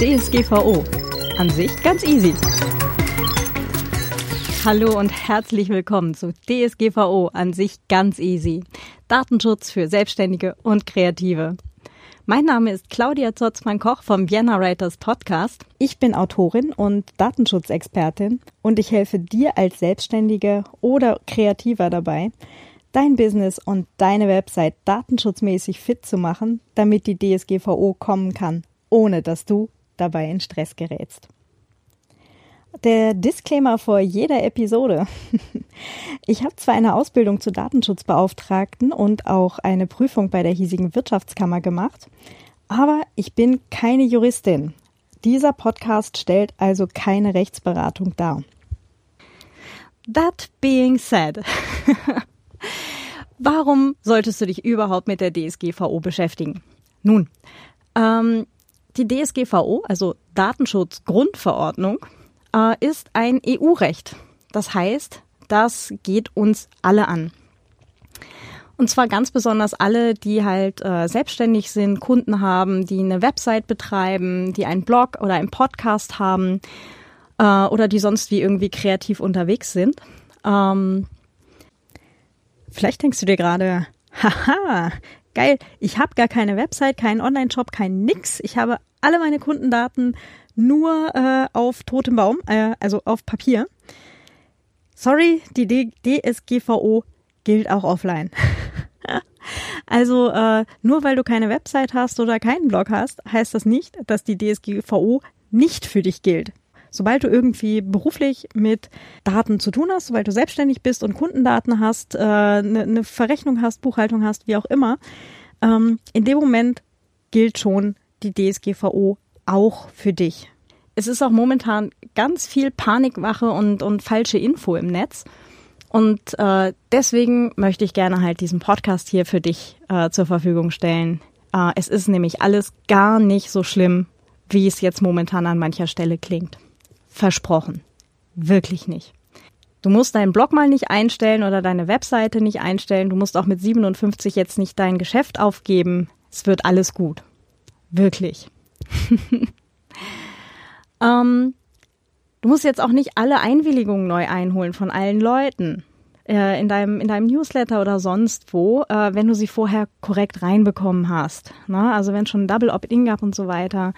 DSGVO. An sich ganz easy. Hallo und herzlich willkommen zu DSGVO. An sich ganz easy. Datenschutz für Selbstständige und Kreative. Mein Name ist Claudia Zotzmann-Koch vom Vienna Writers Podcast. Ich bin Autorin und Datenschutzexpertin und ich helfe dir als Selbstständige oder Kreativer dabei, dein Business und deine Website datenschutzmäßig fit zu machen, damit die DSGVO kommen kann, ohne dass du dabei in Stress gerätst. Der Disclaimer vor jeder Episode. Ich habe zwar eine Ausbildung zur Datenschutzbeauftragten und auch eine Prüfung bei der hiesigen Wirtschaftskammer gemacht, aber ich bin keine Juristin. Dieser Podcast stellt also keine Rechtsberatung dar. That being said, warum solltest du dich überhaupt mit der DSGVO beschäftigen? Nun, ähm, die DSGVO, also Datenschutzgrundverordnung, äh, ist ein EU-Recht. Das heißt, das geht uns alle an. Und zwar ganz besonders alle, die halt äh, selbstständig sind, Kunden haben, die eine Website betreiben, die einen Blog oder einen Podcast haben äh, oder die sonst wie irgendwie kreativ unterwegs sind. Ähm, vielleicht denkst du dir gerade, haha, geil, ich habe gar keine Website, keinen Online-Shop, kein nix. Ich habe alle meine Kundendaten nur äh, auf totem Baum, äh, also auf Papier. Sorry, die D DSGVO gilt auch offline. also äh, nur weil du keine Website hast oder keinen Blog hast, heißt das nicht, dass die DSGVO nicht für dich gilt. Sobald du irgendwie beruflich mit Daten zu tun hast, sobald du selbstständig bist und Kundendaten hast, eine äh, ne Verrechnung hast, Buchhaltung hast, wie auch immer, ähm, in dem Moment gilt schon die DSGVO auch für dich. Es ist auch momentan ganz viel Panikwache und, und falsche Info im Netz. Und äh, deswegen möchte ich gerne halt diesen Podcast hier für dich äh, zur Verfügung stellen. Äh, es ist nämlich alles gar nicht so schlimm, wie es jetzt momentan an mancher Stelle klingt. Versprochen. Wirklich nicht. Du musst deinen Blog mal nicht einstellen oder deine Webseite nicht einstellen. Du musst auch mit 57 jetzt nicht dein Geschäft aufgeben. Es wird alles gut. Wirklich. ähm, du musst jetzt auch nicht alle Einwilligungen neu einholen von allen Leuten äh, in deinem in deinem Newsletter oder sonst wo, äh, wenn du sie vorher korrekt reinbekommen hast. Ne? Also wenn schon Double Opt-in gab und so weiter,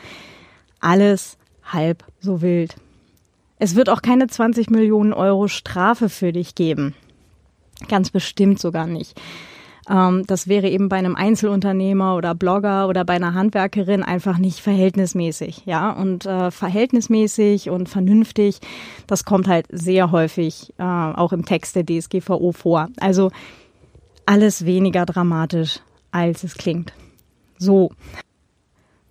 alles halb so wild. Es wird auch keine 20 Millionen Euro Strafe für dich geben. Ganz bestimmt sogar nicht. Ähm, das wäre eben bei einem Einzelunternehmer oder Blogger oder bei einer Handwerkerin einfach nicht verhältnismäßig. Ja, und äh, verhältnismäßig und vernünftig, das kommt halt sehr häufig äh, auch im Text der DSGVO vor. Also alles weniger dramatisch, als es klingt. So.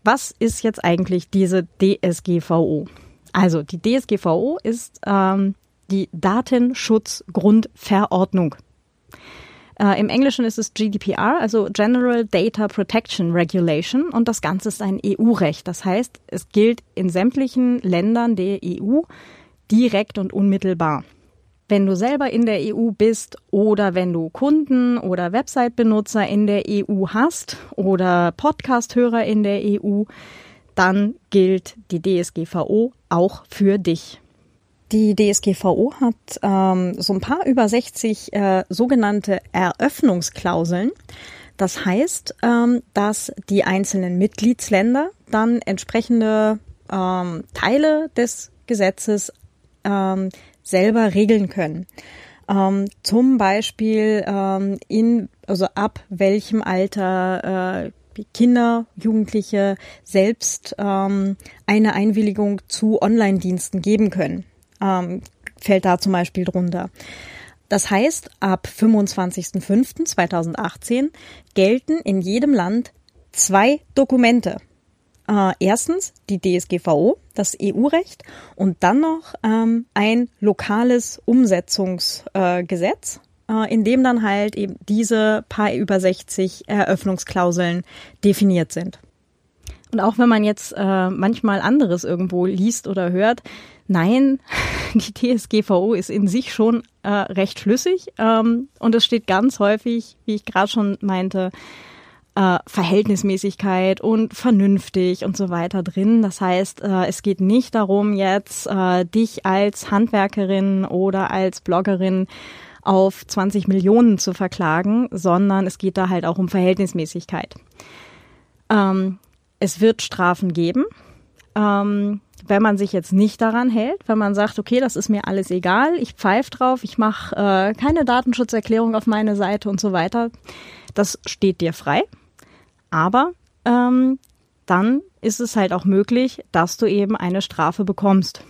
Was ist jetzt eigentlich diese DSGVO? Also die DSGVO ist ähm, die Datenschutzgrundverordnung. Äh, Im Englischen ist es GDPR, also General Data Protection Regulation, und das Ganze ist ein EU-Recht. Das heißt, es gilt in sämtlichen Ländern der EU direkt und unmittelbar. Wenn du selber in der EU bist oder wenn du Kunden oder Website-Benutzer in der EU hast oder Podcast-Hörer in der EU, dann gilt die DSGVO auch für dich. Die DSGVO hat ähm, so ein paar über 60 äh, sogenannte Eröffnungsklauseln. Das heißt, ähm, dass die einzelnen Mitgliedsländer dann entsprechende ähm, Teile des Gesetzes ähm, selber regeln können. Ähm, zum Beispiel ähm, in, also ab welchem Alter äh, Kinder, Jugendliche selbst ähm, eine Einwilligung zu Online-Diensten geben können ähm, fällt da zum Beispiel drunter. Das heißt, ab 25.05.2018 gelten in jedem Land zwei Dokumente. Äh, erstens die DSGVO, das EU-Recht, und dann noch ähm, ein lokales Umsetzungsgesetz, äh, äh, in dem dann halt eben diese paar über 60 Eröffnungsklauseln definiert sind. Und auch wenn man jetzt äh, manchmal anderes irgendwo liest oder hört, nein, die TSGVO ist in sich schon äh, recht schlüssig ähm, und es steht ganz häufig, wie ich gerade schon meinte, äh, Verhältnismäßigkeit und vernünftig und so weiter drin. Das heißt, äh, es geht nicht darum, jetzt äh, dich als Handwerkerin oder als Bloggerin auf 20 Millionen zu verklagen, sondern es geht da halt auch um Verhältnismäßigkeit. Ähm, es wird Strafen geben. Ähm, wenn man sich jetzt nicht daran hält, wenn man sagt, okay, das ist mir alles egal, ich pfeife drauf, ich mache äh, keine Datenschutzerklärung auf meine Seite und so weiter, das steht dir frei. Aber ähm, dann ist es halt auch möglich, dass du eben eine Strafe bekommst.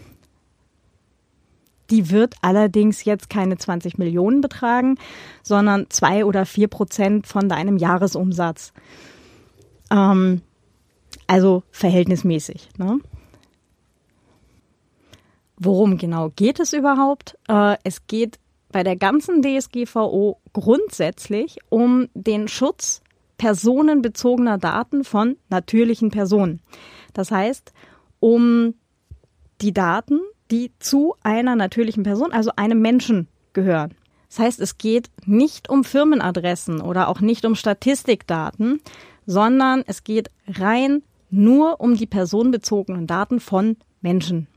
Die wird allerdings jetzt keine 20 Millionen betragen, sondern zwei oder vier Prozent von deinem Jahresumsatz. Ähm, also verhältnismäßig. Ne? Worum genau geht es überhaupt? Äh, es geht bei der ganzen DSGVO grundsätzlich um den Schutz personenbezogener Daten von natürlichen Personen. Das heißt, um die Daten, die zu einer natürlichen Person, also einem Menschen gehören. Das heißt, es geht nicht um Firmenadressen oder auch nicht um Statistikdaten, sondern es geht rein nur um die personenbezogenen Daten von Menschen.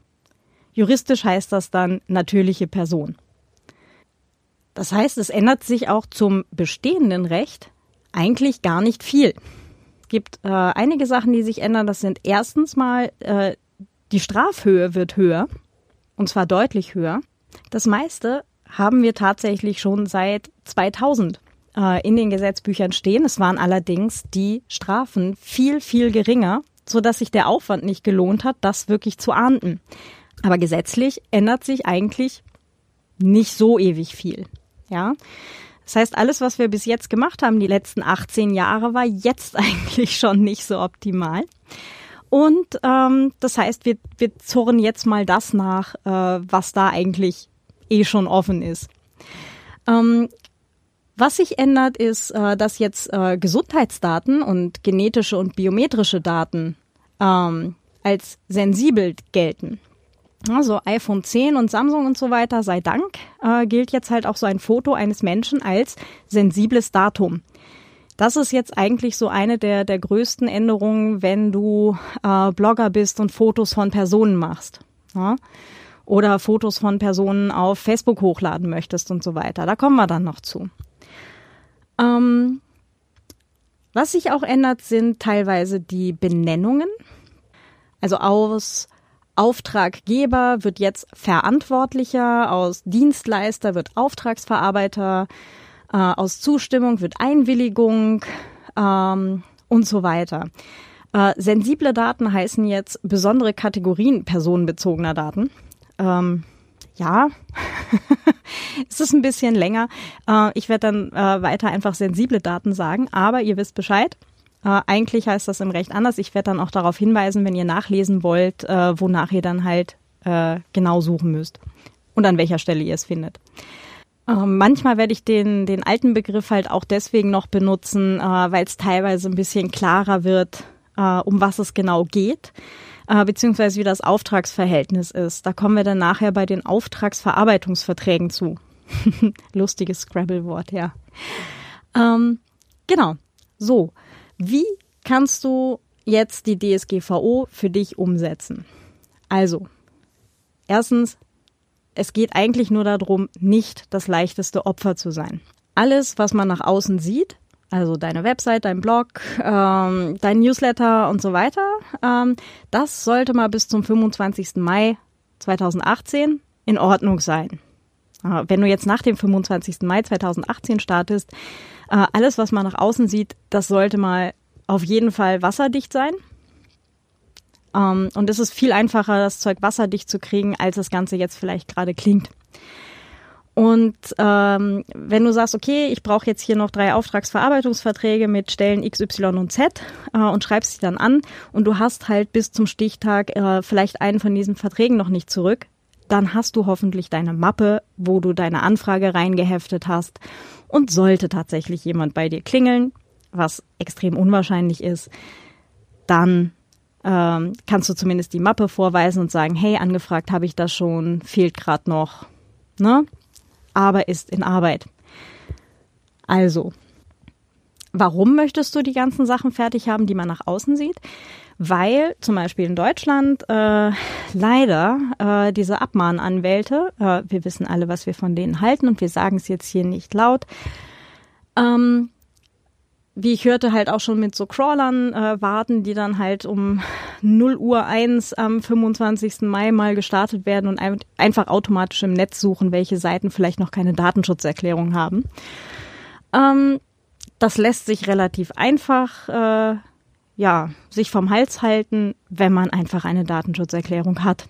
Juristisch heißt das dann natürliche Person. Das heißt, es ändert sich auch zum bestehenden Recht eigentlich gar nicht viel. Es gibt äh, einige Sachen, die sich ändern. Das sind erstens mal, äh, die Strafhöhe wird höher, und zwar deutlich höher. Das meiste haben wir tatsächlich schon seit 2000 äh, in den Gesetzbüchern stehen. Es waren allerdings die Strafen viel, viel geringer, so dass sich der Aufwand nicht gelohnt hat, das wirklich zu ahnden. Aber gesetzlich ändert sich eigentlich nicht so ewig viel. Ja. Das heißt, alles, was wir bis jetzt gemacht haben, die letzten 18 Jahre, war jetzt eigentlich schon nicht so optimal. Und ähm, das heißt, wir, wir zurren jetzt mal das nach, äh, was da eigentlich eh schon offen ist. Ähm, was sich ändert, ist, äh, dass jetzt äh, Gesundheitsdaten und genetische und biometrische Daten ähm, als sensibel gelten. Also iPhone 10 und Samsung und so weiter, sei Dank, äh, gilt jetzt halt auch so ein Foto eines Menschen als sensibles Datum. Das ist jetzt eigentlich so eine der, der größten Änderungen, wenn du äh, Blogger bist und Fotos von Personen machst. Ja? Oder Fotos von Personen auf Facebook hochladen möchtest und so weiter. Da kommen wir dann noch zu. Ähm, was sich auch ändert, sind teilweise die Benennungen. Also aus Auftraggeber wird jetzt Verantwortlicher, aus Dienstleister wird Auftragsverarbeiter, äh, aus Zustimmung wird Einwilligung ähm, und so weiter. Äh, sensible Daten heißen jetzt besondere Kategorien personenbezogener Daten. Ähm, ja, es ist ein bisschen länger. Äh, ich werde dann äh, weiter einfach sensible Daten sagen, aber ihr wisst Bescheid. Äh, eigentlich heißt das im Recht anders. Ich werde dann auch darauf hinweisen, wenn ihr nachlesen wollt, äh, wonach ihr dann halt äh, genau suchen müsst und an welcher Stelle ihr es findet. Ähm, manchmal werde ich den, den alten Begriff halt auch deswegen noch benutzen, äh, weil es teilweise ein bisschen klarer wird, äh, um was es genau geht äh, beziehungsweise wie das Auftragsverhältnis ist. Da kommen wir dann nachher bei den Auftragsverarbeitungsverträgen zu. Lustiges Scrabble-Wort, ja. Ähm, genau. So, wie kannst du jetzt die DSGVO für dich umsetzen? Also, erstens, es geht eigentlich nur darum, nicht das leichteste Opfer zu sein. Alles, was man nach außen sieht, also deine Website, dein Blog, ähm, dein Newsletter und so weiter. Ähm, das sollte mal bis zum 25. Mai 2018 in Ordnung sein. Äh, wenn du jetzt nach dem 25. Mai 2018 startest, äh, alles, was man nach außen sieht, das sollte mal auf jeden Fall wasserdicht sein. Ähm, und es ist viel einfacher, das Zeug wasserdicht zu kriegen, als das Ganze jetzt vielleicht gerade klingt. Und ähm, wenn du sagst, okay, ich brauche jetzt hier noch drei Auftragsverarbeitungsverträge mit Stellen X, Y und Z äh, und schreibst sie dann an und du hast halt bis zum Stichtag äh, vielleicht einen von diesen Verträgen noch nicht zurück, dann hast du hoffentlich deine Mappe, wo du deine Anfrage reingeheftet hast. Und sollte tatsächlich jemand bei dir klingeln, was extrem unwahrscheinlich ist, dann ähm, kannst du zumindest die Mappe vorweisen und sagen, hey, angefragt habe ich das schon, fehlt gerade noch. Ne? aber ist in Arbeit. Also, Warum möchtest du die ganzen Sachen fertig haben, die man nach außen sieht? Weil zum Beispiel in Deutschland äh, leider äh, diese Abmahnanwälte, äh, wir wissen alle, was wir von denen halten und wir sagen es jetzt hier nicht laut, ähm, wie ich hörte, halt auch schon mit so Crawlern äh, warten, die dann halt um 0 Uhr 1 am 25. Mai mal gestartet werden und ein einfach automatisch im Netz suchen, welche Seiten vielleicht noch keine Datenschutzerklärung haben. Ähm, das lässt sich relativ einfach, äh, ja, sich vom Hals halten, wenn man einfach eine Datenschutzerklärung hat.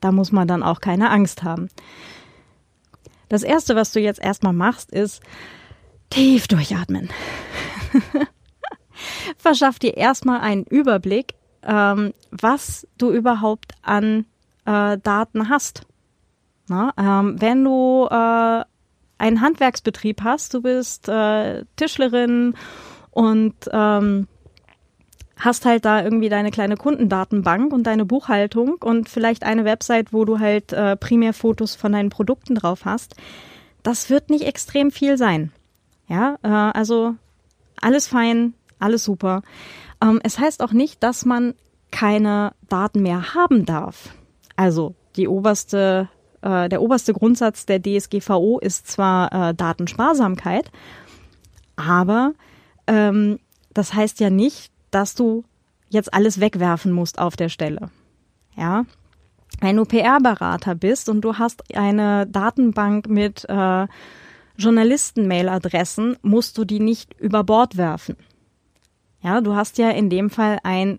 Da muss man dann auch keine Angst haben. Das erste, was du jetzt erstmal machst, ist tief durchatmen. Verschaff dir erstmal einen Überblick, ähm, was du überhaupt an äh, Daten hast. Na, ähm, wenn du äh, einen Handwerksbetrieb hast, du bist äh, Tischlerin und ähm, hast halt da irgendwie deine kleine Kundendatenbank und deine Buchhaltung und vielleicht eine Website, wo du halt äh, primär Fotos von deinen Produkten drauf hast. Das wird nicht extrem viel sein. Ja, äh, also alles fein, alles super. Ähm, es heißt auch nicht, dass man keine Daten mehr haben darf. Also die oberste, äh, der oberste Grundsatz der DSGVO ist zwar äh, Datensparsamkeit, aber ähm, das heißt ja nicht, dass du jetzt alles wegwerfen musst auf der Stelle. Ja, wenn du PR-Berater bist und du hast eine Datenbank mit äh, Journalisten-Mail-Adressen, musst du die nicht über Bord werfen. Ja, du hast ja in dem Fall ein,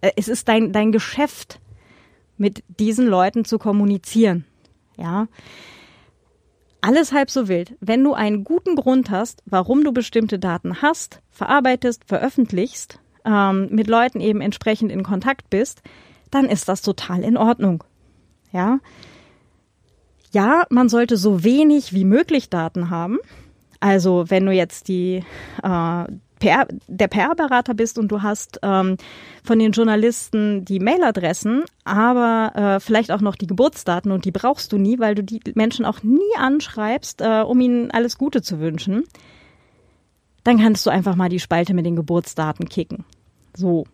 äh, es ist dein, dein Geschäft, mit diesen Leuten zu kommunizieren. Ja. Alles halb so wild. Wenn du einen guten Grund hast, warum du bestimmte Daten hast, verarbeitest, veröffentlichst, ähm, mit Leuten eben entsprechend in Kontakt bist, dann ist das total in Ordnung. Ja. Ja, man sollte so wenig wie möglich Daten haben. Also wenn du jetzt die äh, PR, der PR-Berater bist und du hast ähm, von den Journalisten die Mailadressen, aber äh, vielleicht auch noch die Geburtsdaten und die brauchst du nie, weil du die Menschen auch nie anschreibst, äh, um ihnen alles Gute zu wünschen, dann kannst du einfach mal die Spalte mit den Geburtsdaten kicken. So.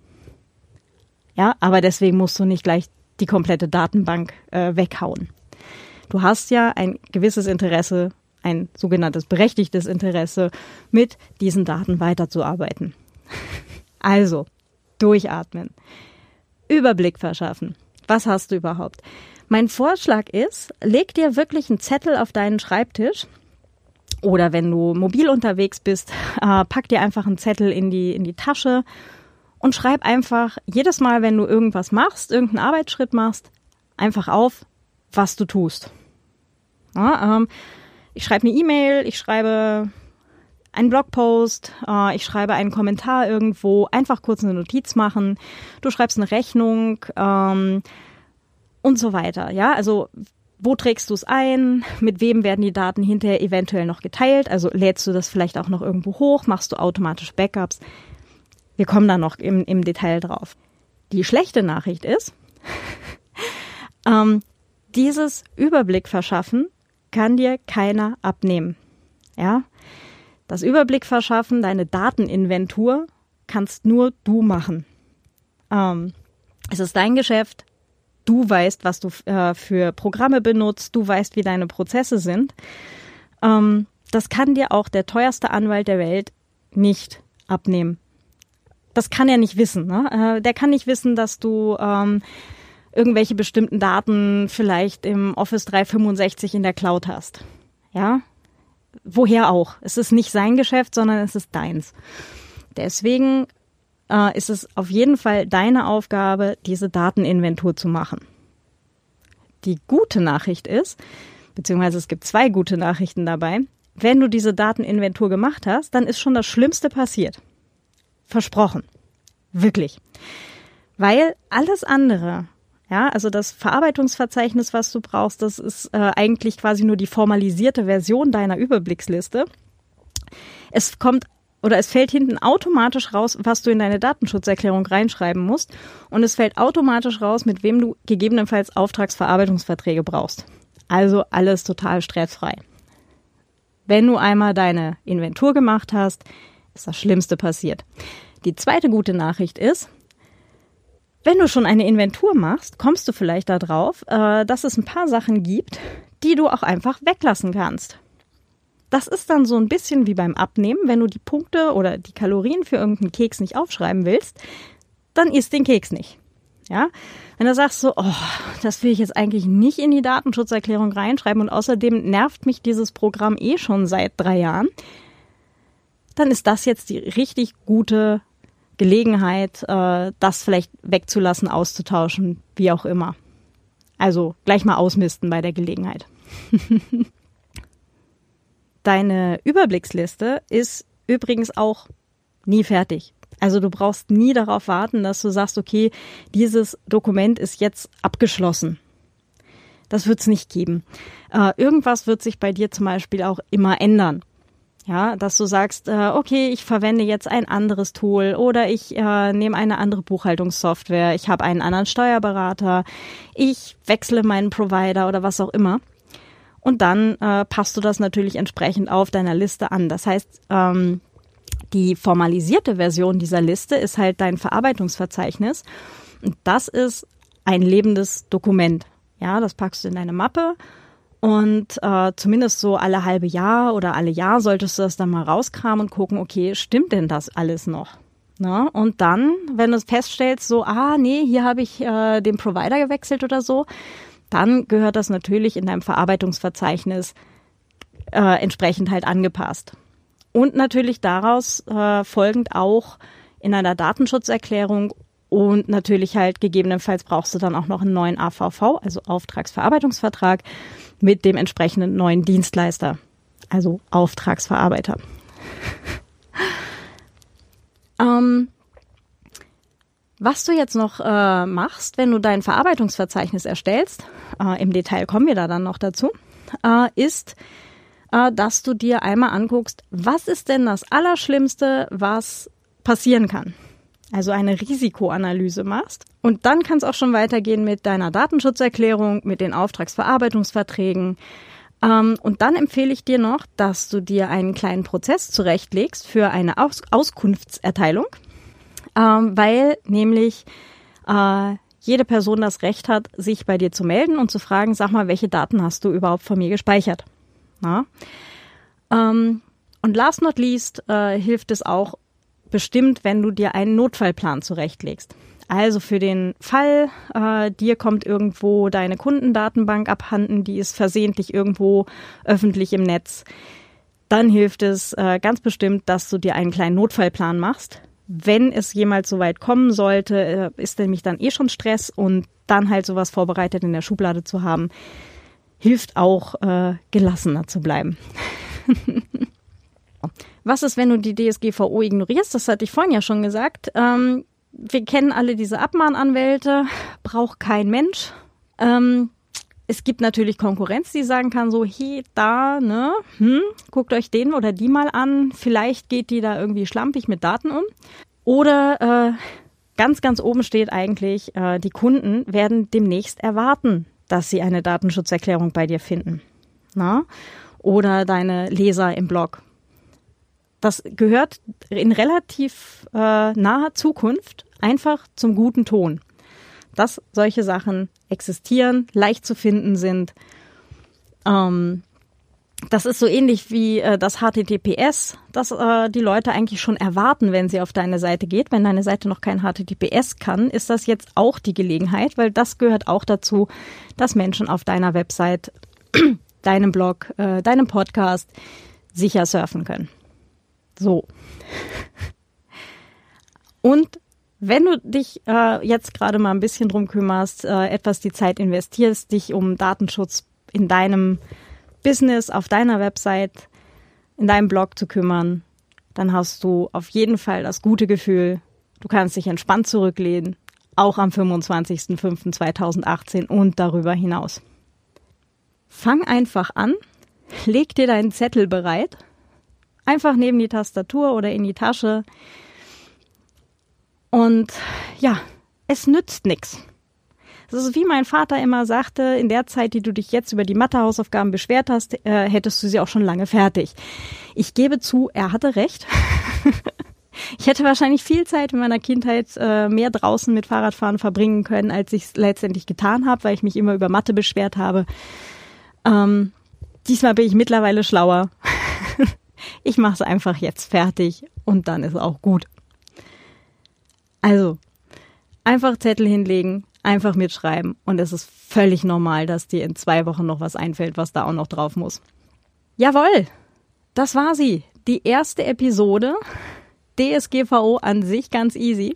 Ja, aber deswegen musst du nicht gleich die komplette Datenbank äh, weghauen. Du hast ja ein gewisses Interesse ein sogenanntes berechtigtes Interesse, mit diesen Daten weiterzuarbeiten. Also, durchatmen. Überblick verschaffen. Was hast du überhaupt? Mein Vorschlag ist, leg dir wirklich einen Zettel auf deinen Schreibtisch oder wenn du mobil unterwegs bist, äh, pack dir einfach einen Zettel in die, in die Tasche und schreib einfach jedes Mal, wenn du irgendwas machst, irgendeinen Arbeitsschritt machst, einfach auf, was du tust. Ja, ähm, ich schreibe eine E-Mail, ich schreibe einen Blogpost, äh, ich schreibe einen Kommentar irgendwo, einfach kurz eine Notiz machen, du schreibst eine Rechnung ähm, und so weiter. Ja, also wo trägst du es ein? Mit wem werden die Daten hinterher eventuell noch geteilt? Also lädst du das vielleicht auch noch irgendwo hoch? Machst du automatisch Backups? Wir kommen da noch im, im Detail drauf. Die schlechte Nachricht ist, ähm, dieses Überblick verschaffen kann dir keiner abnehmen. Ja? Das Überblick verschaffen, deine Dateninventur kannst nur du machen. Ähm, es ist dein Geschäft. Du weißt, was du äh, für Programme benutzt. Du weißt, wie deine Prozesse sind. Ähm, das kann dir auch der teuerste Anwalt der Welt nicht abnehmen. Das kann er nicht wissen. Ne? Äh, der kann nicht wissen, dass du ähm, irgendwelche bestimmten Daten vielleicht im Office 365 in der Cloud hast. Ja? Woher auch? Es ist nicht sein Geschäft, sondern es ist deins. Deswegen äh, ist es auf jeden Fall deine Aufgabe, diese Dateninventur zu machen. Die gute Nachricht ist, beziehungsweise es gibt zwei gute Nachrichten dabei, wenn du diese Dateninventur gemacht hast, dann ist schon das Schlimmste passiert. Versprochen. Wirklich. Weil alles andere, ja, also das Verarbeitungsverzeichnis, was du brauchst, das ist äh, eigentlich quasi nur die formalisierte Version deiner Überblicksliste. Es kommt oder es fällt hinten automatisch raus, was du in deine Datenschutzerklärung reinschreiben musst. Und es fällt automatisch raus, mit wem du gegebenenfalls Auftragsverarbeitungsverträge brauchst. Also alles total stressfrei. Wenn du einmal deine Inventur gemacht hast, ist das Schlimmste passiert. Die zweite gute Nachricht ist, wenn du schon eine Inventur machst, kommst du vielleicht darauf, äh, dass es ein paar Sachen gibt, die du auch einfach weglassen kannst. Das ist dann so ein bisschen wie beim Abnehmen, wenn du die Punkte oder die Kalorien für irgendeinen Keks nicht aufschreiben willst, dann isst den Keks nicht. Ja, wenn du sagst so, oh, das will ich jetzt eigentlich nicht in die Datenschutzerklärung reinschreiben und außerdem nervt mich dieses Programm eh schon seit drei Jahren, dann ist das jetzt die richtig gute Gelegenheit, äh, das vielleicht wegzulassen, auszutauschen, wie auch immer. Also gleich mal ausmisten bei der Gelegenheit. Deine Überblicksliste ist übrigens auch nie fertig. Also du brauchst nie darauf warten, dass du sagst, okay, dieses Dokument ist jetzt abgeschlossen. Das wird es nicht geben. Äh, irgendwas wird sich bei dir zum Beispiel auch immer ändern. Ja, dass du sagst, äh, okay, ich verwende jetzt ein anderes Tool oder ich äh, nehme eine andere Buchhaltungssoftware, ich habe einen anderen Steuerberater, ich wechsle meinen Provider oder was auch immer. Und dann äh, passt du das natürlich entsprechend auf deiner Liste an. Das heißt, ähm, die formalisierte Version dieser Liste ist halt dein Verarbeitungsverzeichnis. Und das ist ein lebendes Dokument. Ja, das packst du in deine Mappe und äh, zumindest so alle halbe Jahr oder alle Jahr solltest du das dann mal rauskramen und gucken, okay, stimmt denn das alles noch? Na, und dann, wenn du feststellst, so, ah, nee, hier habe ich äh, den Provider gewechselt oder so, dann gehört das natürlich in deinem Verarbeitungsverzeichnis äh, entsprechend halt angepasst. Und natürlich daraus äh, folgend auch in einer Datenschutzerklärung und natürlich halt gegebenenfalls brauchst du dann auch noch einen neuen AVV, also Auftragsverarbeitungsvertrag mit dem entsprechenden neuen Dienstleister, also Auftragsverarbeiter. ähm, was du jetzt noch äh, machst, wenn du dein Verarbeitungsverzeichnis erstellst, äh, im Detail kommen wir da dann noch dazu, äh, ist, äh, dass du dir einmal anguckst, was ist denn das Allerschlimmste, was passieren kann also eine Risikoanalyse machst. Und dann kann es auch schon weitergehen mit deiner Datenschutzerklärung, mit den Auftragsverarbeitungsverträgen. Ähm, und dann empfehle ich dir noch, dass du dir einen kleinen Prozess zurechtlegst für eine Aus Auskunftserteilung, ähm, weil nämlich äh, jede Person das Recht hat, sich bei dir zu melden und zu fragen, sag mal, welche Daten hast du überhaupt von mir gespeichert? Ähm, und last not least äh, hilft es auch, bestimmt, wenn du dir einen Notfallplan zurechtlegst. Also für den Fall, äh, dir kommt irgendwo deine Kundendatenbank abhanden, die ist versehentlich irgendwo öffentlich im Netz, dann hilft es äh, ganz bestimmt, dass du dir einen kleinen Notfallplan machst. Wenn es jemals so weit kommen sollte, äh, ist nämlich dann eh schon Stress und dann halt sowas vorbereitet in der Schublade zu haben, hilft auch äh, gelassener zu bleiben. Was ist, wenn du die DSGVO ignorierst? Das hatte ich vorhin ja schon gesagt. Ähm, wir kennen alle diese Abmahnanwälte, braucht kein Mensch. Ähm, es gibt natürlich Konkurrenz, die sagen kann, so, hey, da, ne, hm, guckt euch den oder die mal an. Vielleicht geht die da irgendwie schlampig mit Daten um. Oder äh, ganz, ganz oben steht eigentlich, äh, die Kunden werden demnächst erwarten, dass sie eine Datenschutzerklärung bei dir finden. Na? Oder deine Leser im Blog das gehört in relativ äh, naher Zukunft einfach zum guten Ton, dass solche Sachen existieren, leicht zu finden sind. Ähm, das ist so ähnlich wie äh, das HTTPS, das äh, die Leute eigentlich schon erwarten, wenn sie auf deine Seite geht. Wenn deine Seite noch kein HTTPS kann, ist das jetzt auch die Gelegenheit, weil das gehört auch dazu, dass Menschen auf deiner Website, deinem Blog, äh, deinem Podcast sicher surfen können. So. Und wenn du dich äh, jetzt gerade mal ein bisschen drum kümmerst, äh, etwas die Zeit investierst, dich um Datenschutz in deinem Business, auf deiner Website, in deinem Blog zu kümmern, dann hast du auf jeden Fall das gute Gefühl, du kannst dich entspannt zurücklehnen, auch am 25.05.2018 und darüber hinaus. Fang einfach an, leg dir deinen Zettel bereit Einfach neben die Tastatur oder in die Tasche. Und ja, es nützt nichts. Das ist wie mein Vater immer sagte, in der Zeit, die du dich jetzt über die Mathehausaufgaben beschwert hast, äh, hättest du sie auch schon lange fertig. Ich gebe zu, er hatte recht. Ich hätte wahrscheinlich viel Zeit in meiner Kindheit äh, mehr draußen mit Fahrradfahren verbringen können, als ich es letztendlich getan habe, weil ich mich immer über Mathe beschwert habe. Ähm, diesmal bin ich mittlerweile schlauer. ich mache es einfach jetzt fertig und dann ist auch gut. Also, einfach Zettel hinlegen, einfach mitschreiben und es ist völlig normal, dass dir in zwei Wochen noch was einfällt, was da auch noch drauf muss. Jawohl, das war sie. Die erste Episode. DSGVO an sich ganz easy.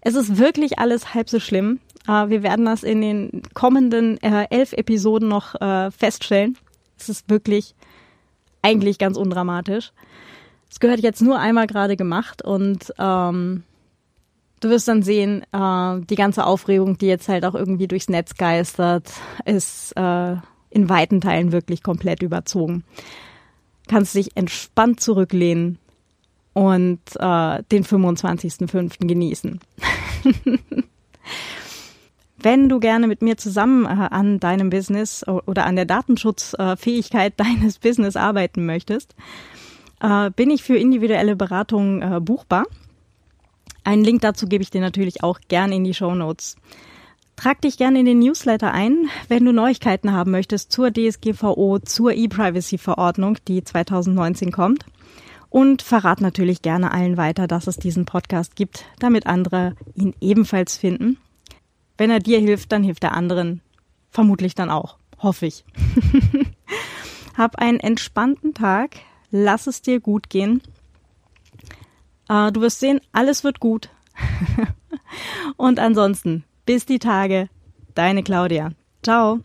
Es ist wirklich alles halb so schlimm. Äh, wir werden das in den kommenden äh, elf Episoden noch äh, feststellen. Es ist wirklich eigentlich ganz undramatisch. Es gehört jetzt nur einmal gerade gemacht und ähm, du wirst dann sehen, äh, die ganze Aufregung, die jetzt halt auch irgendwie durchs Netz geistert, ist äh, in weiten Teilen wirklich komplett überzogen. Kannst dich entspannt zurücklehnen und äh, den 25.05. genießen. Wenn du gerne mit mir zusammen äh, an deinem Business oder an der Datenschutzfähigkeit deines Business arbeiten möchtest, äh, bin ich für individuelle Beratungen äh, buchbar. Einen Link dazu gebe ich dir natürlich auch gerne in die Show Notes. Trag dich gerne in den Newsletter ein, wenn du Neuigkeiten haben möchtest zur DSGVO, zur E-Privacy-Verordnung, die 2019 kommt. Und verrat natürlich gerne allen weiter, dass es diesen Podcast gibt, damit andere ihn ebenfalls finden. Wenn er dir hilft, dann hilft er anderen vermutlich dann auch. Hoffe ich. Hab einen entspannten Tag. Lass es dir gut gehen. Äh, du wirst sehen, alles wird gut. Und ansonsten, bis die Tage. Deine Claudia. Ciao.